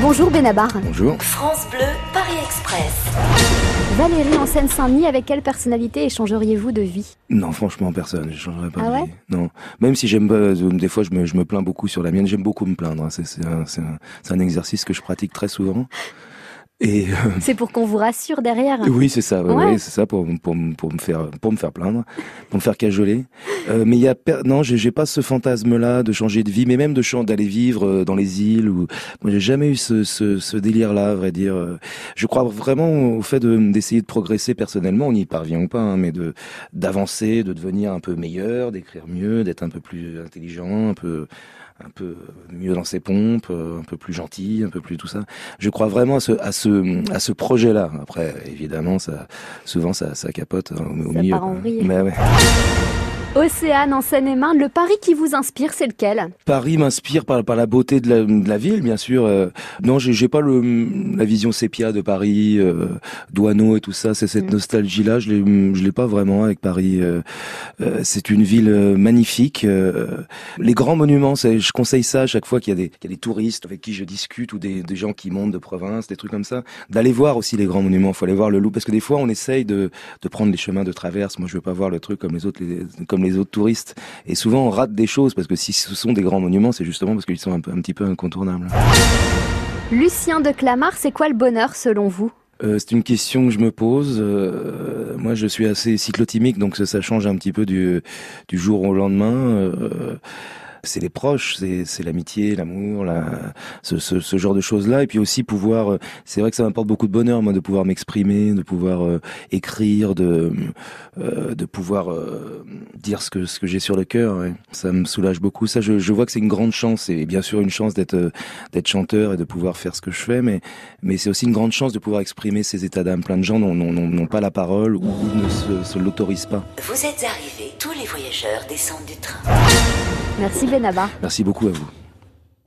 Bonjour Benabar. Bonjour. France Bleu, Paris Express. Valérie en Seine-Saint-Denis, avec quelle personnalité échangeriez-vous de vie? Non, franchement, personne. Je changerais pas Ah de ouais? vie. Non. Même si j'aime pas, euh, des fois, je me, je me plains beaucoup sur la mienne. J'aime beaucoup me plaindre. hein. C'est un, c'est un- c'est un exercice que je pratique très souvent. Et euh, C'est pour qu'on vous rassure derrière. oui, c'est ça. ouais, Ouais. c'est ça pour, pour, pour me faire, pour me faire plaindre, pour me faire cajoler. Euh, mais il y a, non, j'ai pas ce fantasme-là de changer de vie, mais même de d'aller vivre euh, dans les îles. Ou moi, j'ai jamais eu ce, ce, ce délire-là, à vrai dire. Euh, Je crois vraiment au fait de d'essayer de progresser personnellement. On n'y parvient ou pas, hein, mais de d'avancer, de devenir un peu meilleur, d'écrire mieux, d'être un peu plus intelligent, un peu un peu mieux dans ses pompes, euh, un peu plus gentil, un peu plus tout ça. Je crois vraiment à ce à ce à ce projet-là. Après, évidemment, ça souvent ça ça capote hein, au, Ça milieu. part en quoi. vrille. Mais ouais. Océane en Seine-et-Marne, le Paris qui vous inspire, c'est lequel? Paris m'inspire par, par la beauté de la, de la ville, bien sûr. Euh, non, j'ai pas le, la vision sépia de Paris, euh, Douaneau et tout ça. C'est cette Mm. nostalgie-là, je l'ai, je l'ai pas vraiment avec Paris. Euh, euh, c'est une ville euh, magnifique. Les grands monuments, je conseille ça à chaque fois qu'il y a des, qu'il y a des touristes avec qui je discute ou des, des gens qui montent de province, des trucs comme ça, d'aller voir aussi les grands monuments. Faut aller voir le loup parce que des fois on essaye de, de prendre les chemins de traverse. Moi, je veux pas voir le truc comme les autres, les, comme les autres touristes. Et souvent on rate des choses parce que si ce sont des grands monuments, c'est justement parce qu'ils sont un, peu, un petit peu incontournables. Lucien de Clamart, c'est quoi le bonheur selon vous? Euh, c'est une question que je me pose. Euh, moi, je suis assez cyclotimique, donc ça, ça change un petit peu du, du jour au lendemain. Euh, c'est les proches, c'est, l'amitié, l'amour, la, ce, ce, ce genre de choses-là. Et puis aussi pouvoir, c'est vrai que ça m'apporte beaucoup de bonheur, moi, de pouvoir m'exprimer, de pouvoir euh, écrire, de, euh, de pouvoir euh, dire ce que, ce que j'ai sur le cœur. ouais. Ça me soulage beaucoup. Ça, je, je vois que c'est une grande chance, et bien sûr une chance d'être, euh, d'être chanteur et de pouvoir faire ce que je fais, mais, mais c'est aussi une grande chance de pouvoir exprimer ces états d'âme. Plein de gens n'ont, n'ont, n'ont- n'ont pas la parole ou ne se, se l'autorisent pas. Vous êtes arrivés, tous les voyageurs descendent du train. Merci Benabar. Merci beaucoup à vous.